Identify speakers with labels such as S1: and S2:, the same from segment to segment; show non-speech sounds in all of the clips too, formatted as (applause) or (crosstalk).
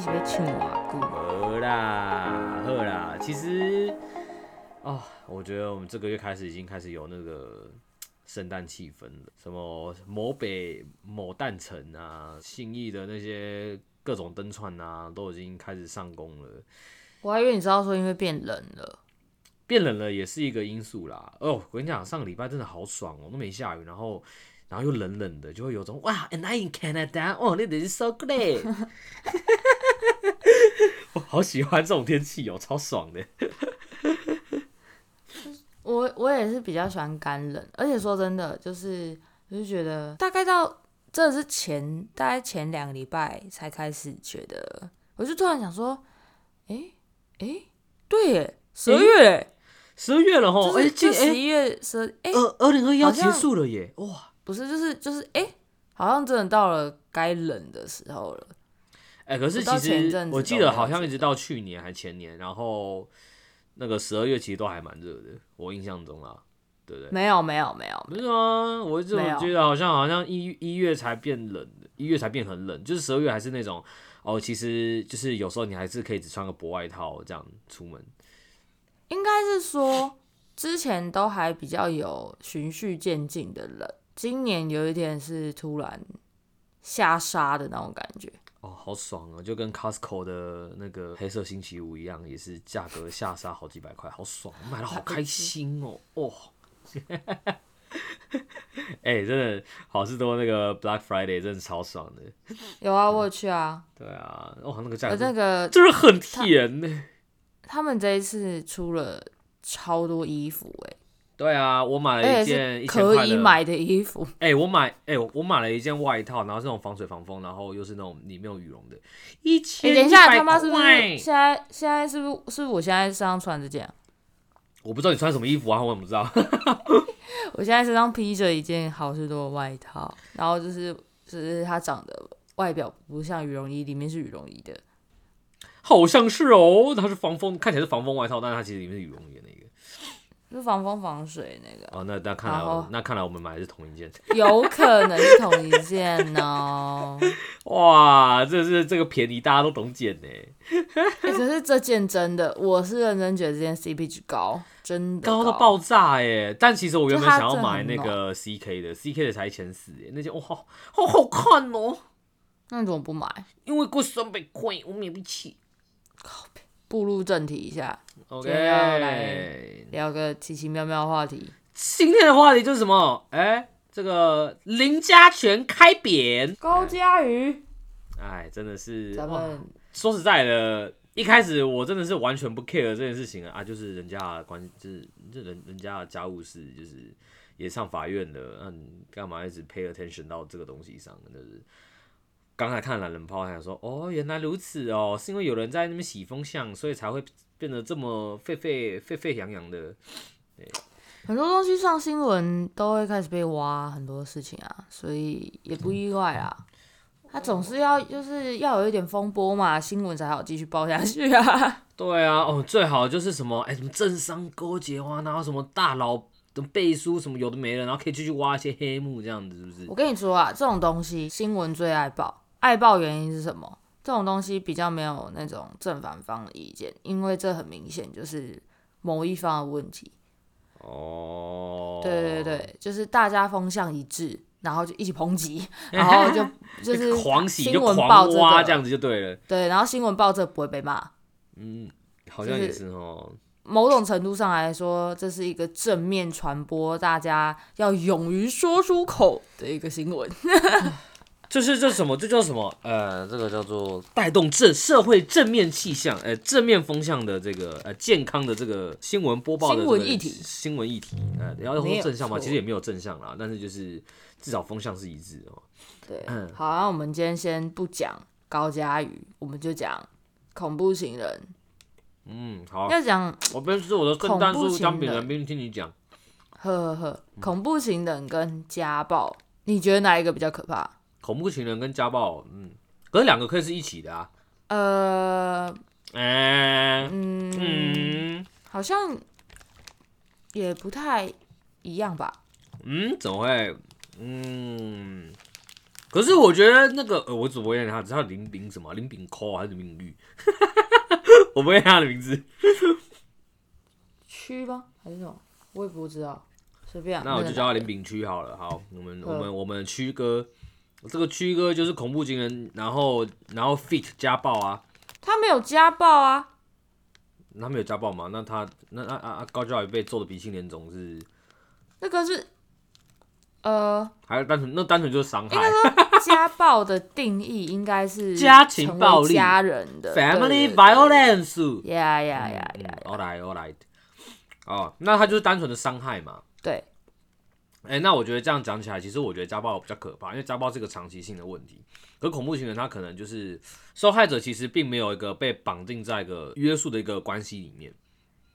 S1: 汤里面。
S2: 好啦，好啦，其实啊、哦，我觉得我们这个月开始已经开始有那个圣诞气氛了，什么某北某诞城啊，信义的那些各种灯串啊，都已经开始上工了。
S1: 我还以为你知道说因为变冷了，
S2: 变冷了也是一个因素啦。哦，我跟你讲，上个礼拜真的好爽哦，都没下雨，然后。然后又冷冷的，就会有种哇，And I in Canada，哦，那真是 so great，我 (laughs) 好喜欢这种天气哦，超爽的。(laughs)
S1: 我我也是比较喜欢干冷，而且说真的，就是我就觉得大概到这是前大概前两个礼拜才开始觉得，我就突然想说，哎哎，对耶，十二月，
S2: 十二月了吼，哎，
S1: 就十一月十，哎，
S2: 二二零二一要结束了耶，哇。
S1: 不是，就是就是，哎、欸，好像真的到了该冷的时候了。
S2: 哎、欸，可是其实我记得好像一直到去年还前年，然后那个十二月其实都还蛮热的，我印象中啊，对不对？
S1: 没有，没有，没有，
S2: 没有啊！我一直觉得好像好像一一月才变冷的，一月才变很冷，就是十二月还是那种哦，其实就是有时候你还是可以只穿个薄外套这样出门。
S1: 应该是说之前都还比较有循序渐进的冷。今年有一点是突然下沙的那种感觉
S2: 哦，好爽啊！就跟 Costco 的那个黑色星期五一样，也是价格下杀好几百块，好爽，买了好开心哦哦！哎、欸，真的好事多那个 Black Friday 真的超爽的。
S1: 有啊，我有去啊。
S2: 对啊，哦，那个价格
S1: 那个
S2: 就是很甜呢。
S1: 他们这一次出了超多衣服哎。
S2: 对啊，我买了一件一千块的
S1: 可以买的衣服。
S2: 哎、欸，我买哎、欸，我买了一件外套，然后是那种防水防风，然后又是那种里面有羽绒的。一千块。等一下，他妈是不是？
S1: 现在现在是不是？是不是我现在身上穿这件？
S2: 我不知道你穿什么衣服啊，我怎么知道？(laughs)
S1: 我现在身上披着一件好事多的外套，然后就是就是它长得外表不像羽绒衣，里面是羽绒衣的。
S2: 好像是哦，它是防风，看起来是防风外套，但是它其实里面是羽绒衣的那个。
S1: 是防风防水那个
S2: 哦，那那看来
S1: 后
S2: 那看来我们买的是同一件，(laughs)
S1: 有可能是同一件哦。(laughs)
S2: 哇，这是这个便宜，大家都懂捡呢、欸。
S1: 可是这件真的，我是认真觉得这件 CP 值高，真的高，
S2: 到爆炸耶！但其实我原本想要买那个 CK 的，CK 的才一千四耶，那件哇，好好看哦、喔。
S1: 那你怎么不买？
S2: 因为贵三百块，我买不起。
S1: 步入正题一下
S2: ，OK，
S1: 要来聊个奇奇妙妙的话题。
S2: 今天的话题就是什么？哎、欸，这个林家全开扁
S1: 高嘉瑜，
S2: 哎，真的是，
S1: 咱们
S2: 说实在的，一开始我真的是完全不 care 这件事情啊，就是人家的关，就是这人人家的家务事，就是也上法院了，嗯，干嘛一直 pay attention 到这个东西上，就是。刚才看懒人包，还想说哦，原来如此哦，是因为有人在那边洗风向，所以才会变得这么沸沸沸沸扬扬的。对，
S1: 很多东西上新闻都会开始被挖，很多事情啊，所以也不意外啊。他总是要就是要有一点风波嘛，新闻才好继续报下去啊。(laughs)
S2: 对啊，哦，最好就是什么哎，什么政商勾结啊，然后什么大佬的背书什么有的没的，然后可以继续挖一些黑幕，这样子是不是？
S1: 我跟你说啊，这种东西新闻最爱报。爱报原因是什么？这种东西比较没有那种正反方的意见，因为这很明显就是某一方的问题。
S2: 哦，
S1: 对对对，就是大家风向一致，然后就一起抨击，(laughs) 然后就就是
S2: 狂喜
S1: 新闻报
S2: 狂挖这样子就对了。
S1: 对，然后新闻报这不会被骂。
S2: 嗯，好像也是哦。
S1: 某种程度上来说，这是一个正面传播，大家要勇于说出口的一个新闻。(laughs)
S2: 这是这什么？这叫什么？呃，这个叫做带动正社会正面气象，呃，正面风向的这个呃健康的这个新闻播报的新闻议题，新闻议题，呃，然后说正向嘛，其实也没有正向啦，但是就是至少风向是一致哦。
S1: 对，嗯，好，那我们今天先不讲高佳宇，我们就讲恐怖情人。
S2: 嗯，好。
S1: 要讲，
S2: 我边是我的圣诞树姜饼人，边听你讲。
S1: 呵呵呵，恐怖情人跟家暴，你觉得哪一个比较可怕？
S2: 恐怖情人跟家暴，嗯，可是两个可以是一起的啊。
S1: 呃，
S2: 欸、
S1: 嗯嗯，好像也不太一样吧。
S2: 嗯，怎么会？嗯，可是我觉得那个，呃，我只不会念他，知道林炳什么？林炳抠还是林炳玉？(laughs) 我不会念他的名字。
S1: 区吗？还是什么？我也不知道。随便。
S2: 那我就叫他林炳区好了。好，我们我们我们区哥。这个区哥就是恐怖情人，然后然后 fit 家暴啊，
S1: 他没有家暴啊，
S2: 他没有家暴吗？那他那啊啊高教也被揍的鼻青脸肿是，
S1: 那个是呃，
S2: 还是单纯那单纯就是伤害。(laughs)
S1: 家暴的定义应该是 (laughs)
S2: 家庭暴力，
S1: 家人的
S2: family violence。
S1: 呀呀呀呀
S2: ，all right all right，哦，那他就是单纯的伤害嘛？
S1: 对。
S2: 哎、欸，那我觉得这样讲起来，其实我觉得家暴比较可怕，因为家暴是个长期性的问题。可恐怖情人他可能就是受害者，其实并没有一个被绑定在一个约束的一个关系里面。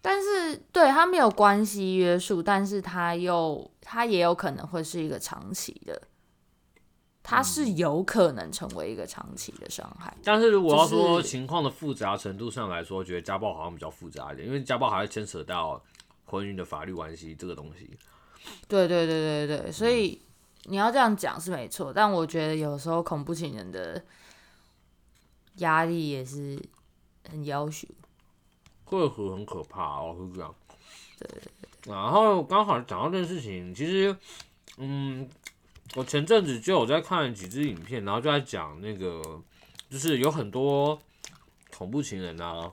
S1: 但是，对他没有关系约束，但是他又他也有可能会是一个长期的，他是有可能成为一个长期的伤害。
S2: 但是如果要说情况的复杂程度上来说，觉得家暴好像比较复杂一点，因为家暴还会牵扯到婚姻的法律关系这个东西。
S1: 对对对对对，所以你要这样讲是没错，但我觉得有时候恐怖情人的压力也是很要求，
S2: 会很很可怕哦，是这样。对。然后刚好讲到这件事情，其实，嗯，我前阵子就有在看几支影片，然后就在讲那个，就是有很多恐怖情人啊，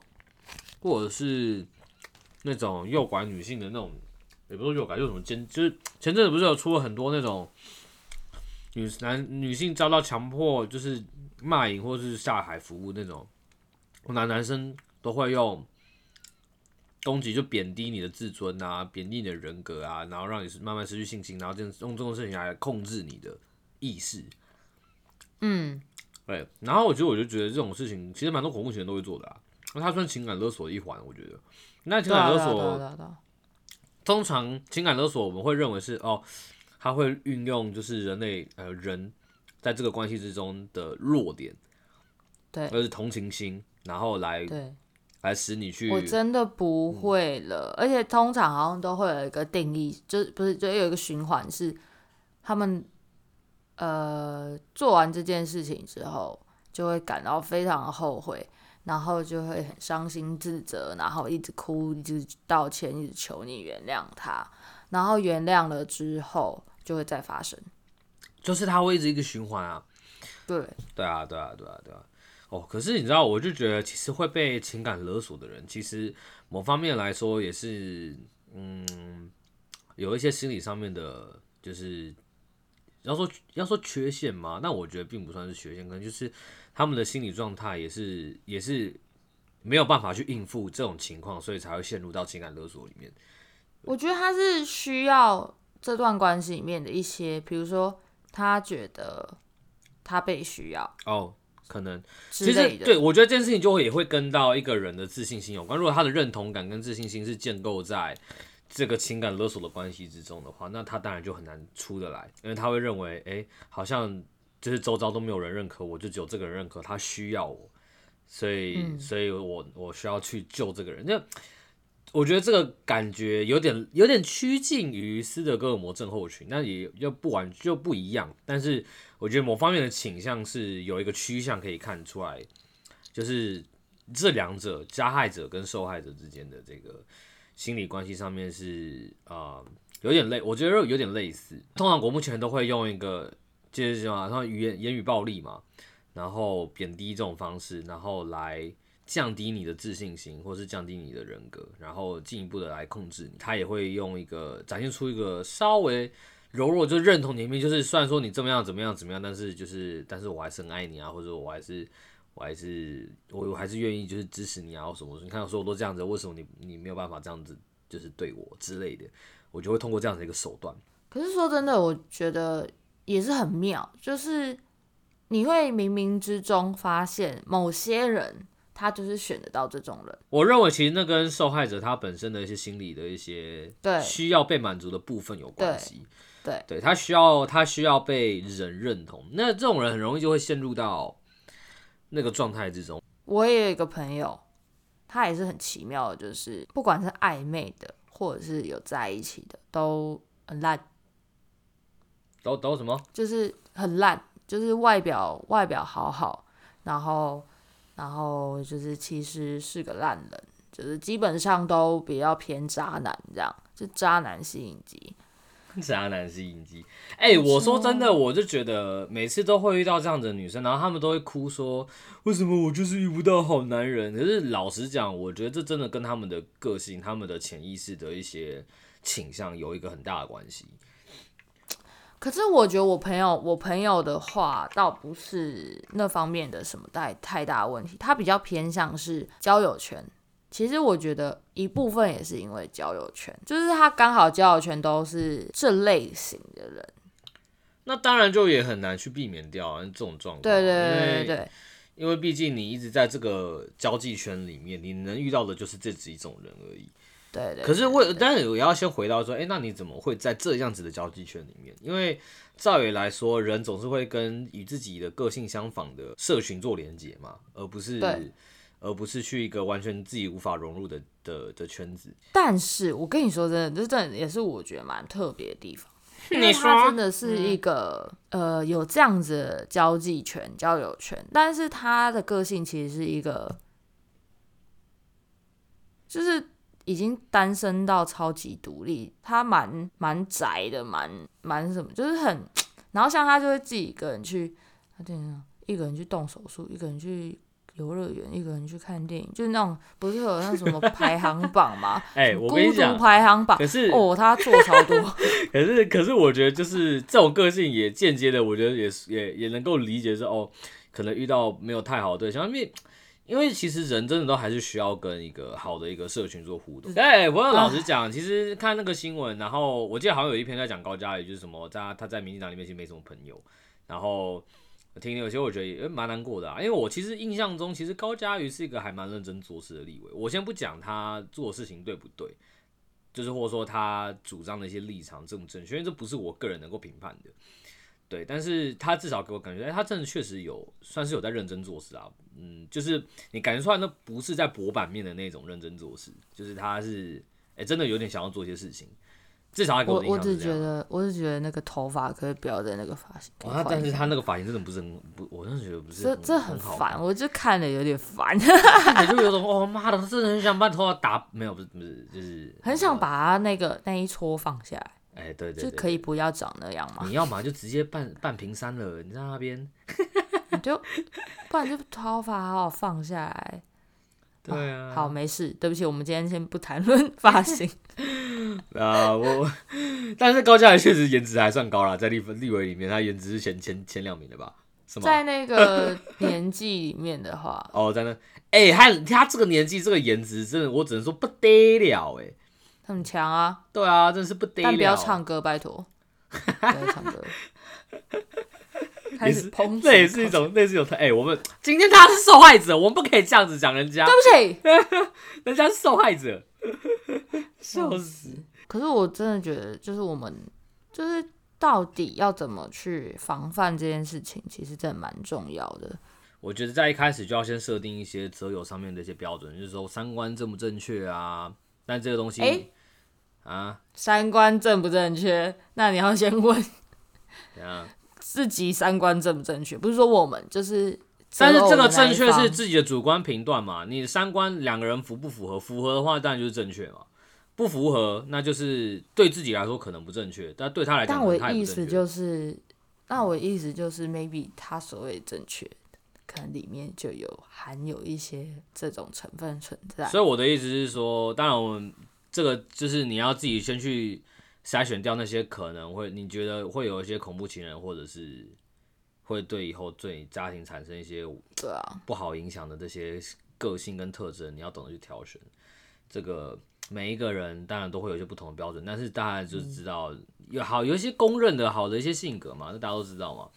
S2: 或者是那种诱拐女性的那种。也不是有感，就什么奸，就是前阵子不是有出了很多那种女男女性遭到强迫，就是卖淫或者是下海服务那种，男男生都会用攻击，就贬低你的自尊啊，贬低你的人格啊，然后让你慢慢失去信心，然后这样用这种事情来控制你的意识。
S1: 嗯，
S2: 对。然后我觉得，我就觉得这种事情其实蛮多恐怖情人都会做的啊，那他算情感勒索的一环，我觉得。那情感勒索。通常情感勒索，我们会认为是哦，他会运用就是人类呃人在这个关系之中的弱点，
S1: 对，
S2: 就是同情心，然后来
S1: 对
S2: 来使你去。
S1: 我真的不会了，嗯、而且通常好像都会有一个定义，就不是就有一个循环是他们呃做完这件事情之后，就会感到非常的后悔。然后就会很伤心自责，然后一直哭，一直道歉，一直求你原谅他。然后原谅了之后，就会再发生，
S2: 就是他会一直一个循环啊。
S1: 对，
S2: 对啊，对啊，对啊，对啊。哦，可是你知道，我就觉得其实会被情感勒索的人，其实某方面来说也是，嗯，有一些心理上面的，就是要说要说缺陷嘛，那我觉得并不算是缺陷，可能就是。他们的心理状态也是也是没有办法去应付这种情况，所以才会陷入到情感勒索里面。
S1: 我觉得他是需要这段关系里面的一些，比如说他觉得他被需要
S2: 哦，可能其实对，我觉得这件事情就会也会跟到一个人的自信心有关。如果他的认同感跟自信心是建构在这个情感勒索的关系之中的话，那他当然就很难出得来，因为他会认为，哎、欸，好像。就是周遭都没有人认可我，就只有这个人认可，他需要我，所以，嗯、所以我我需要去救这个人。那我觉得这个感觉有点有点趋近于斯德哥尔摩症候群，那也又不完就不一样。但是我觉得某方面的倾向是有一个趋向可以看出来，就是这两者加害者跟受害者之间的这个心理关系上面是啊、呃、有点类，我觉得有点类似。通常国目前都会用一个。就是什么，然后语言言语暴力嘛，然后贬低这种方式，然后来降低你的自信心，或是降低你的人格，然后进一步的来控制你。他也会用一个展现出一个稍微柔弱，就认同你面，就是虽然说你怎么样怎么样怎么样，但是就是但是我还是很爱你啊，或者我还是我还是我我还是愿意就是支持你啊，或什么。你看，说我都这样子，为什么你你没有办法这样子就是对我之类的？我就会通过这样的一个手段。
S1: 可是说真的，我觉得。也是很妙，就是你会冥冥之中发现某些人，他就是选得到这种人。
S2: 我认为其实那跟受害者他本身的一些心理的一些对需要被满足的部分有关系。
S1: 对，
S2: 对，他需要他需要被人认同，那这种人很容易就会陷入到那个状态之中。
S1: 我也有一个朋友，他也是很奇妙的，就是不管是暧昧的或者是有在一起的，都很烂。
S2: 都都什么？
S1: 就是很烂。就是外表外表好好，然后然后就是其实是个烂人，就是基本上都比较偏渣男这样，就渣男吸引机。(laughs)
S2: 渣男吸引机，哎、欸，我说真的，我就觉得每次都会遇到这样的女生，然后他们都会哭说，为什么我就是遇不到好男人？可是老实讲，我觉得这真的跟他们的个性、他们的潜意识的一些倾向有一个很大的关系。
S1: 可是我觉得我朋友，我朋友的话倒不是那方面的什么太太大问题，他比较偏向是交友圈。其实我觉得一部分也是因为交友圈，就是他刚好交友圈都是这类型的人，
S2: 那当然就也很难去避免掉这种状况。
S1: 对对对对对，
S2: 因为毕竟你一直在这个交际圈里面，你能遇到的就是这几种人而已。
S1: 对，
S2: 可是我，但是我要先回到说，哎、欸，那你怎么会在这样子的交际圈里面？因为照理来说，人总是会跟与自己的个性相仿的社群做连接嘛，而不是，而不是去一个完全自己无法融入的的的圈子。
S1: 但是我跟你说真的，这真的也是我觉得蛮特别的地方。(laughs) 你说他真的是一个、嗯、呃有这样子的交际圈、交友圈，但是他的个性其实是一个，就是。已经单身到超级独立，他蛮蛮宅的，蛮蛮什么，就是很。(tsk) 然后像他就会自己一个人去，他这样一个人去动手术，一个人去游乐园，一个人去看电影，就是那种不是有那什么 (laughs) 排行榜吗？
S2: 哎、欸，我跟你讲，
S1: 排行榜。可是哦，他做超多。
S2: 可 (laughs) 是可是，我觉得就是这种个性也间接的，我觉得也也也能够理解是哦，可能遇到没有太好的对象，因为。因为其实人真的都还是需要跟一个好的一个社群做互动。哎，我要老实讲，其实看那个新闻，然后我记得好像有一篇在讲高嘉瑜，就是什么在他在民进党里面其实没什么朋友。然后听有些我觉得也蛮难过的啊，因为我其实印象中，其实高嘉瑜是一个还蛮认真做事的立委。我先不讲他做事情对不对，就是或者说他主张的一些立场正不正确，因为这不是我个人能够评判的。对，但是他至少给我感觉，哎，他真的确实有，算是有在认真做事啊。嗯，就是你感觉出来，那不是在博版面的那种认真做事，就是他是，哎，真的有点想要做一些事情。至少他给我。我我只觉得，
S1: 我只觉得那个头发可以不要在那个发型。
S2: 哦，但是他那个发型真的不是很不，我真的觉得不是。
S1: 这这很烦，我就看了有点烦。
S2: 你就有种哦妈的，他真的很想把头发打，没有不是不是，就是
S1: 很想把他那个那一撮放下来。
S2: 哎，对对，对，
S1: 就可以不要长那样嘛？
S2: 你要嘛就直接半半平山了，你在那边，(laughs)
S1: 你就不然就头发好好放下来。
S2: 对啊，
S1: 好没事，对不起，我们今天先不谈论发型。(laughs)
S2: 啊，我但是高嘉瑜确实颜值还算高啦，在立分立委里面，他颜值是前前前两名的吧？是吗？
S1: 在那个年纪里面的话，
S2: 哦，在那，哎，他他这个年纪这个颜值，真的我只能说不得了，哎。
S1: 很强啊！
S2: 对啊，真是不得了。
S1: 但不要唱歌，拜托。不要唱歌。(laughs) 开始抨击，
S2: 这也是一种，那是有他。哎、欸，我们今天他是受害者，我们不可以这样子讲人家。
S1: 对不起，(laughs)
S2: 人家是受害者。笑死！
S1: 可是我真的觉得，就是我们，就是到底要怎么去防范这件事情，其实真的蛮重要的。
S2: 我觉得在一开始就要先设定一些择友上面的一些标准，就是说三观正不正确啊。但这个东西。欸啊，
S1: 三观正不正确？那你要先问，
S2: 样 (laughs)
S1: 自己三观正不正确？不是说我们就是，
S2: 但是这个正确是自己的主观评断嘛？你三观两个人符不符合？符合的话，当然就是正确嘛。不符合，那就是对自己来说可能不正确，但对他来讲，
S1: 但我的意思就是，那我的意思就是，maybe 他所谓正确，可能里面就有含有一些这种成分存在。
S2: 所以我的意思是说，当然我们。这个就是你要自己先去筛选掉那些可能会你觉得会有一些恐怖情人，或者是会对以后对家庭产生一些对啊不好影响的这些个性跟特征，你要懂得去挑选。这个每一个人当然都会有一些不同的标准，但是大家就知道有好有一些公认的好的一些性格嘛，那大家都知道嘛。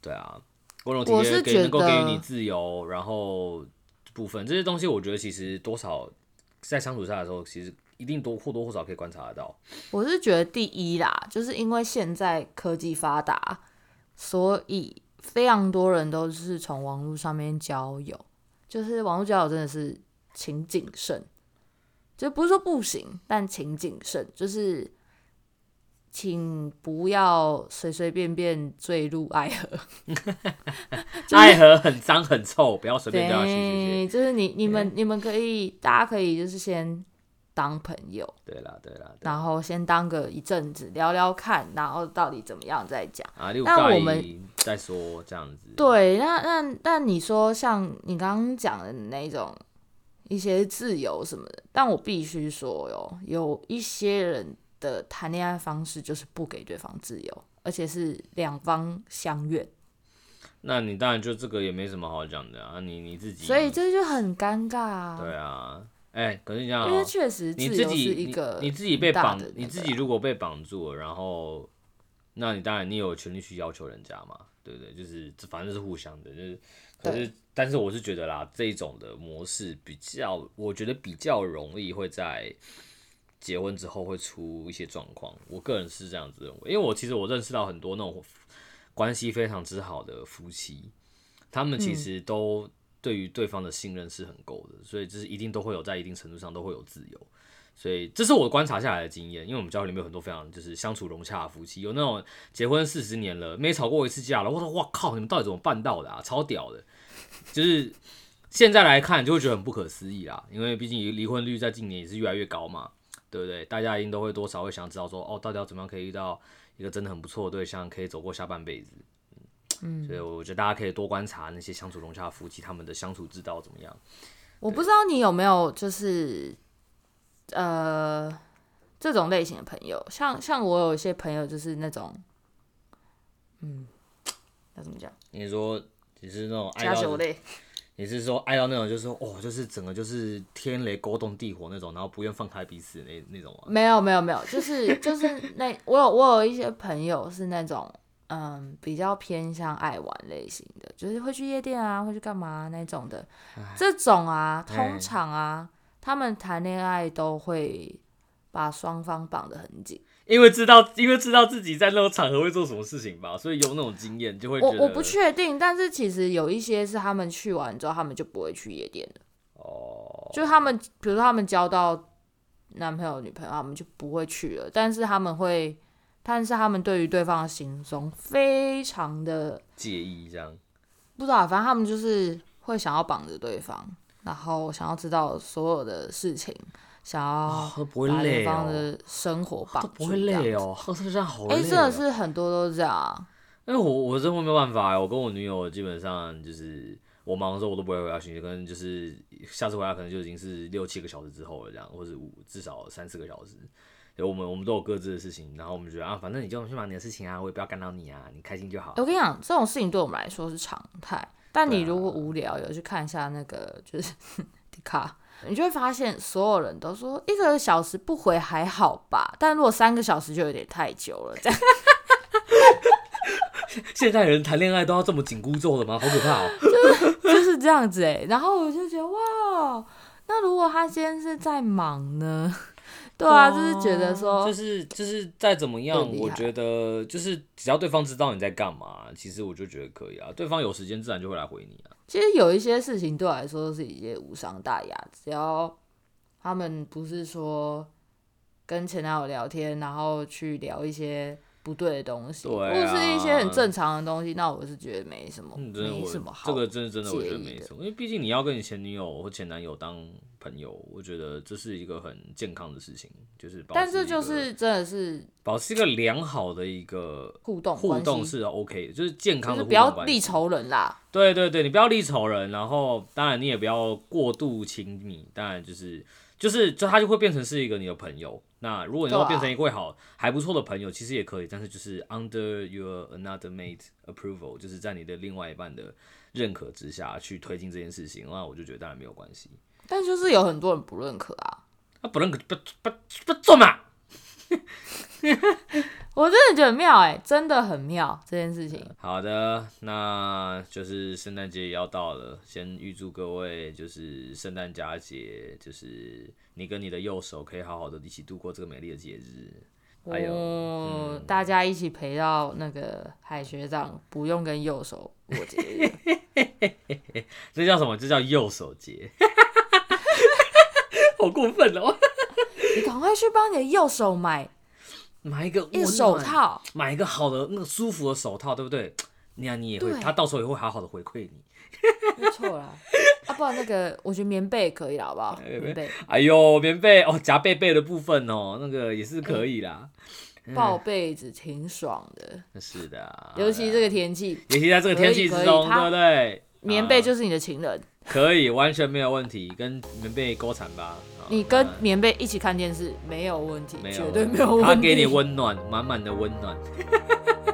S2: 对啊，温柔体贴给能够给予你自由，然后部分这些东西，我觉得其实多少在相处下的时候，其实一定多或多或少可以观察得到。
S1: 我是觉得第一啦，就是因为现在科技发达，所以非常多人都是从网络上面交友，就是网络交友真的是请谨慎。就不是说不行，但请谨慎，就是请不要随随便便坠入爱河。(laughs)
S2: 就是、爱河很脏很臭，不要随便掉下去。
S1: 就是你你们你们可以，大家可以就是先当朋友。
S2: 对啦对啦。
S1: 然后先当个一阵子聊聊看，然后到底怎么样再讲。
S2: 啊，那我们再说这样子。
S1: 对，那那那你说像你刚刚讲的那种。一些自由什么的，但我必须说哟，有一些人的谈恋爱方式就是不给对方自由，而且是两方相愿。
S2: 那你当然就这个也没什么好讲的啊，你你自己，
S1: 所以这就很尴尬啊。
S2: 对啊，哎、欸，可是你讲，
S1: 因为确实自由是一个
S2: 你，你自己被绑，你自己如果被绑住了，然后，那你当然你有权利去要求人家嘛，对不对？就是反正是互相的，就是可是。但是我是觉得啦，这一种的模式比较，我觉得比较容易会在结婚之后会出一些状况。我个人是这样子认为，因为我其实我认识到很多那种关系非常之好的夫妻，他们其实都对于对方的信任是很够的，所以就是一定都会有在一定程度上都会有自由。所以这是我观察下来的经验，因为我们教会里面有很多非常就是相处融洽的夫妻，有那种结婚四十年了没吵过一次架了。我说哇靠，你们到底怎么办到的啊？超屌的！就是现在来看，就会觉得很不可思议啦。因为毕竟离婚率在近年也是越来越高嘛，对不对？大家一定都会多少会想知道说，哦，到底要怎么样可以遇到一个真的很不错的对象，可以走过下半辈子。嗯，所以我觉得大家可以多观察那些相处融洽的夫妻，他们的相处之道怎么样。
S1: 我不知道你有没有就是呃这种类型的朋友，像像我有一些朋友就是那种，嗯，要怎么讲？
S2: 你说。你是那种爱到，你是说爱到那种，就是说哦，就是整个就是天雷勾动地火那种，然后不愿放开彼此的那那种吗？
S1: 没有没有没有，就是就是那 (laughs) 我有我有一些朋友是那种嗯比较偏向爱玩类型的，就是会去夜店啊，会去干嘛那种的。这种啊，通常啊，他们谈恋爱都会把双方绑得很紧。
S2: 因为知道，因为知道自己在那种场合会做什么事情吧，所以有那种经验就会。
S1: 我我不确定，但是其实有一些是他们去完之后，他们就不会去夜店的。哦。就他们，比如说他们交到男朋友、女朋友，他们就不会去了。但是他们会，但是他们对于对方的行踪非常的
S2: 介意，这样。
S1: 不知道，反正他们就是会想要绑着对方，然后想要知道所有的事情。想要把对方的生活绑住，
S2: 不会累哦，这样好累。哎，
S1: 真的是很多都是这样。
S2: 因为我我真的没有办法，我跟我女友基本上就是我忙的时候我都不会回她讯息，可能就是下次回来可能就已经是六七个小时之后了，这样，或者五至少三四个小时。我们我们都有各自的事情，然后我们觉得啊，反正你就去忙你的事情啊，我也不要干扰你啊，你开心就好。
S1: 我跟你讲，这种事情对我们来说是常态，但你如果无聊，有去看一下那个就是 (laughs) 迪卡。你就会发现，所有人都说一个小时不回还好吧，但如果三个小时就有点太久了。这样，(laughs)
S2: 现在人谈恋爱都要这么紧箍咒的吗？好可怕哦！(laughs)
S1: 就是就是这样子哎。然后我就觉得哇，那如果他今天是在忙呢？对啊，就是觉得说，
S2: 就是就是再怎么样，我觉得就是只要对方知道你在干嘛，其实我就觉得可以啊。对方有时间自然就会来回你啊。
S1: 其实有一些事情对我来说都是一些无伤大雅，只要他们不是说跟前男友聊天，然后去聊一些不对的东西，或者、啊、是一些很正常的东西，那我是觉得没什么，嗯、没什么好。
S2: 这个真的真的我觉得没什么，因为毕竟你要跟你前女友或前男友当朋友，我觉得这是一个很健康的事情，就是。
S1: 但是就是真的是
S2: 保持一个良好的一个
S1: 互动，
S2: 互动是 OK 的，就是健康的互动，
S1: 不要立仇人啦。
S2: 对对对，你不要立仇人，然后当然你也不要过度亲密，当然就是就是就他就会变成是一个你的朋友。那如果你要变成一位好、啊、还不错的朋友，其实也可以，但是就是 under your another mate approval，就是在你的另外一半的认可之下去推进这件事情，那我就觉得当然没有关系。
S1: 但就是有很多人不认可啊，
S2: 他不认可不不不做嘛，(laughs)
S1: 我真的觉得很妙哎，真的很妙这件事情。
S2: 好的，那就是圣诞节也要到了，先预祝各位就是圣诞佳节，就是你跟你的右手可以好好的一起度过这个美丽的节日。还有，
S1: 大家一起陪到那个海学长不用跟右手过节日，(laughs)
S2: 这叫什么？这叫右手节，(laughs) 好过分哦！
S1: 你赶快去帮你的右手买 (laughs)
S2: 买一个
S1: 一个手套，
S2: 买一个好的那个舒服的手套，对不对？那样，你也
S1: 会，
S2: 他到时候也会好好的回馈你。(laughs)
S1: 没错啦，啊，不然那个我觉得棉被可以了，好不好？(laughs) 棉被，
S2: 哎呦，棉被哦，夹被被的部分哦，那个也是可以啦。
S1: 抱被子挺爽的，
S2: 是的，
S1: 尤其这个天气，
S2: 尤其在这个天气之中，对不对？
S1: 棉被就是你的情人，
S2: 可以，完全没有问题，跟棉被勾惨吧。
S1: 你跟棉被一起看电视没有问题，绝对没有问题。
S2: 他给你温暖，满满的温暖。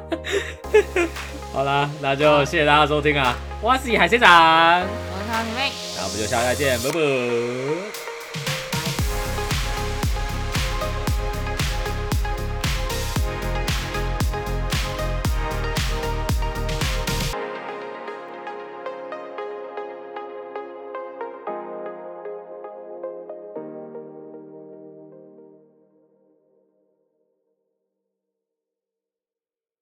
S2: (laughs) 好啦，那就谢谢大家收听啊！我是海先长，
S1: 我是汤米妹，
S2: 那我们就下次再见，拜拜。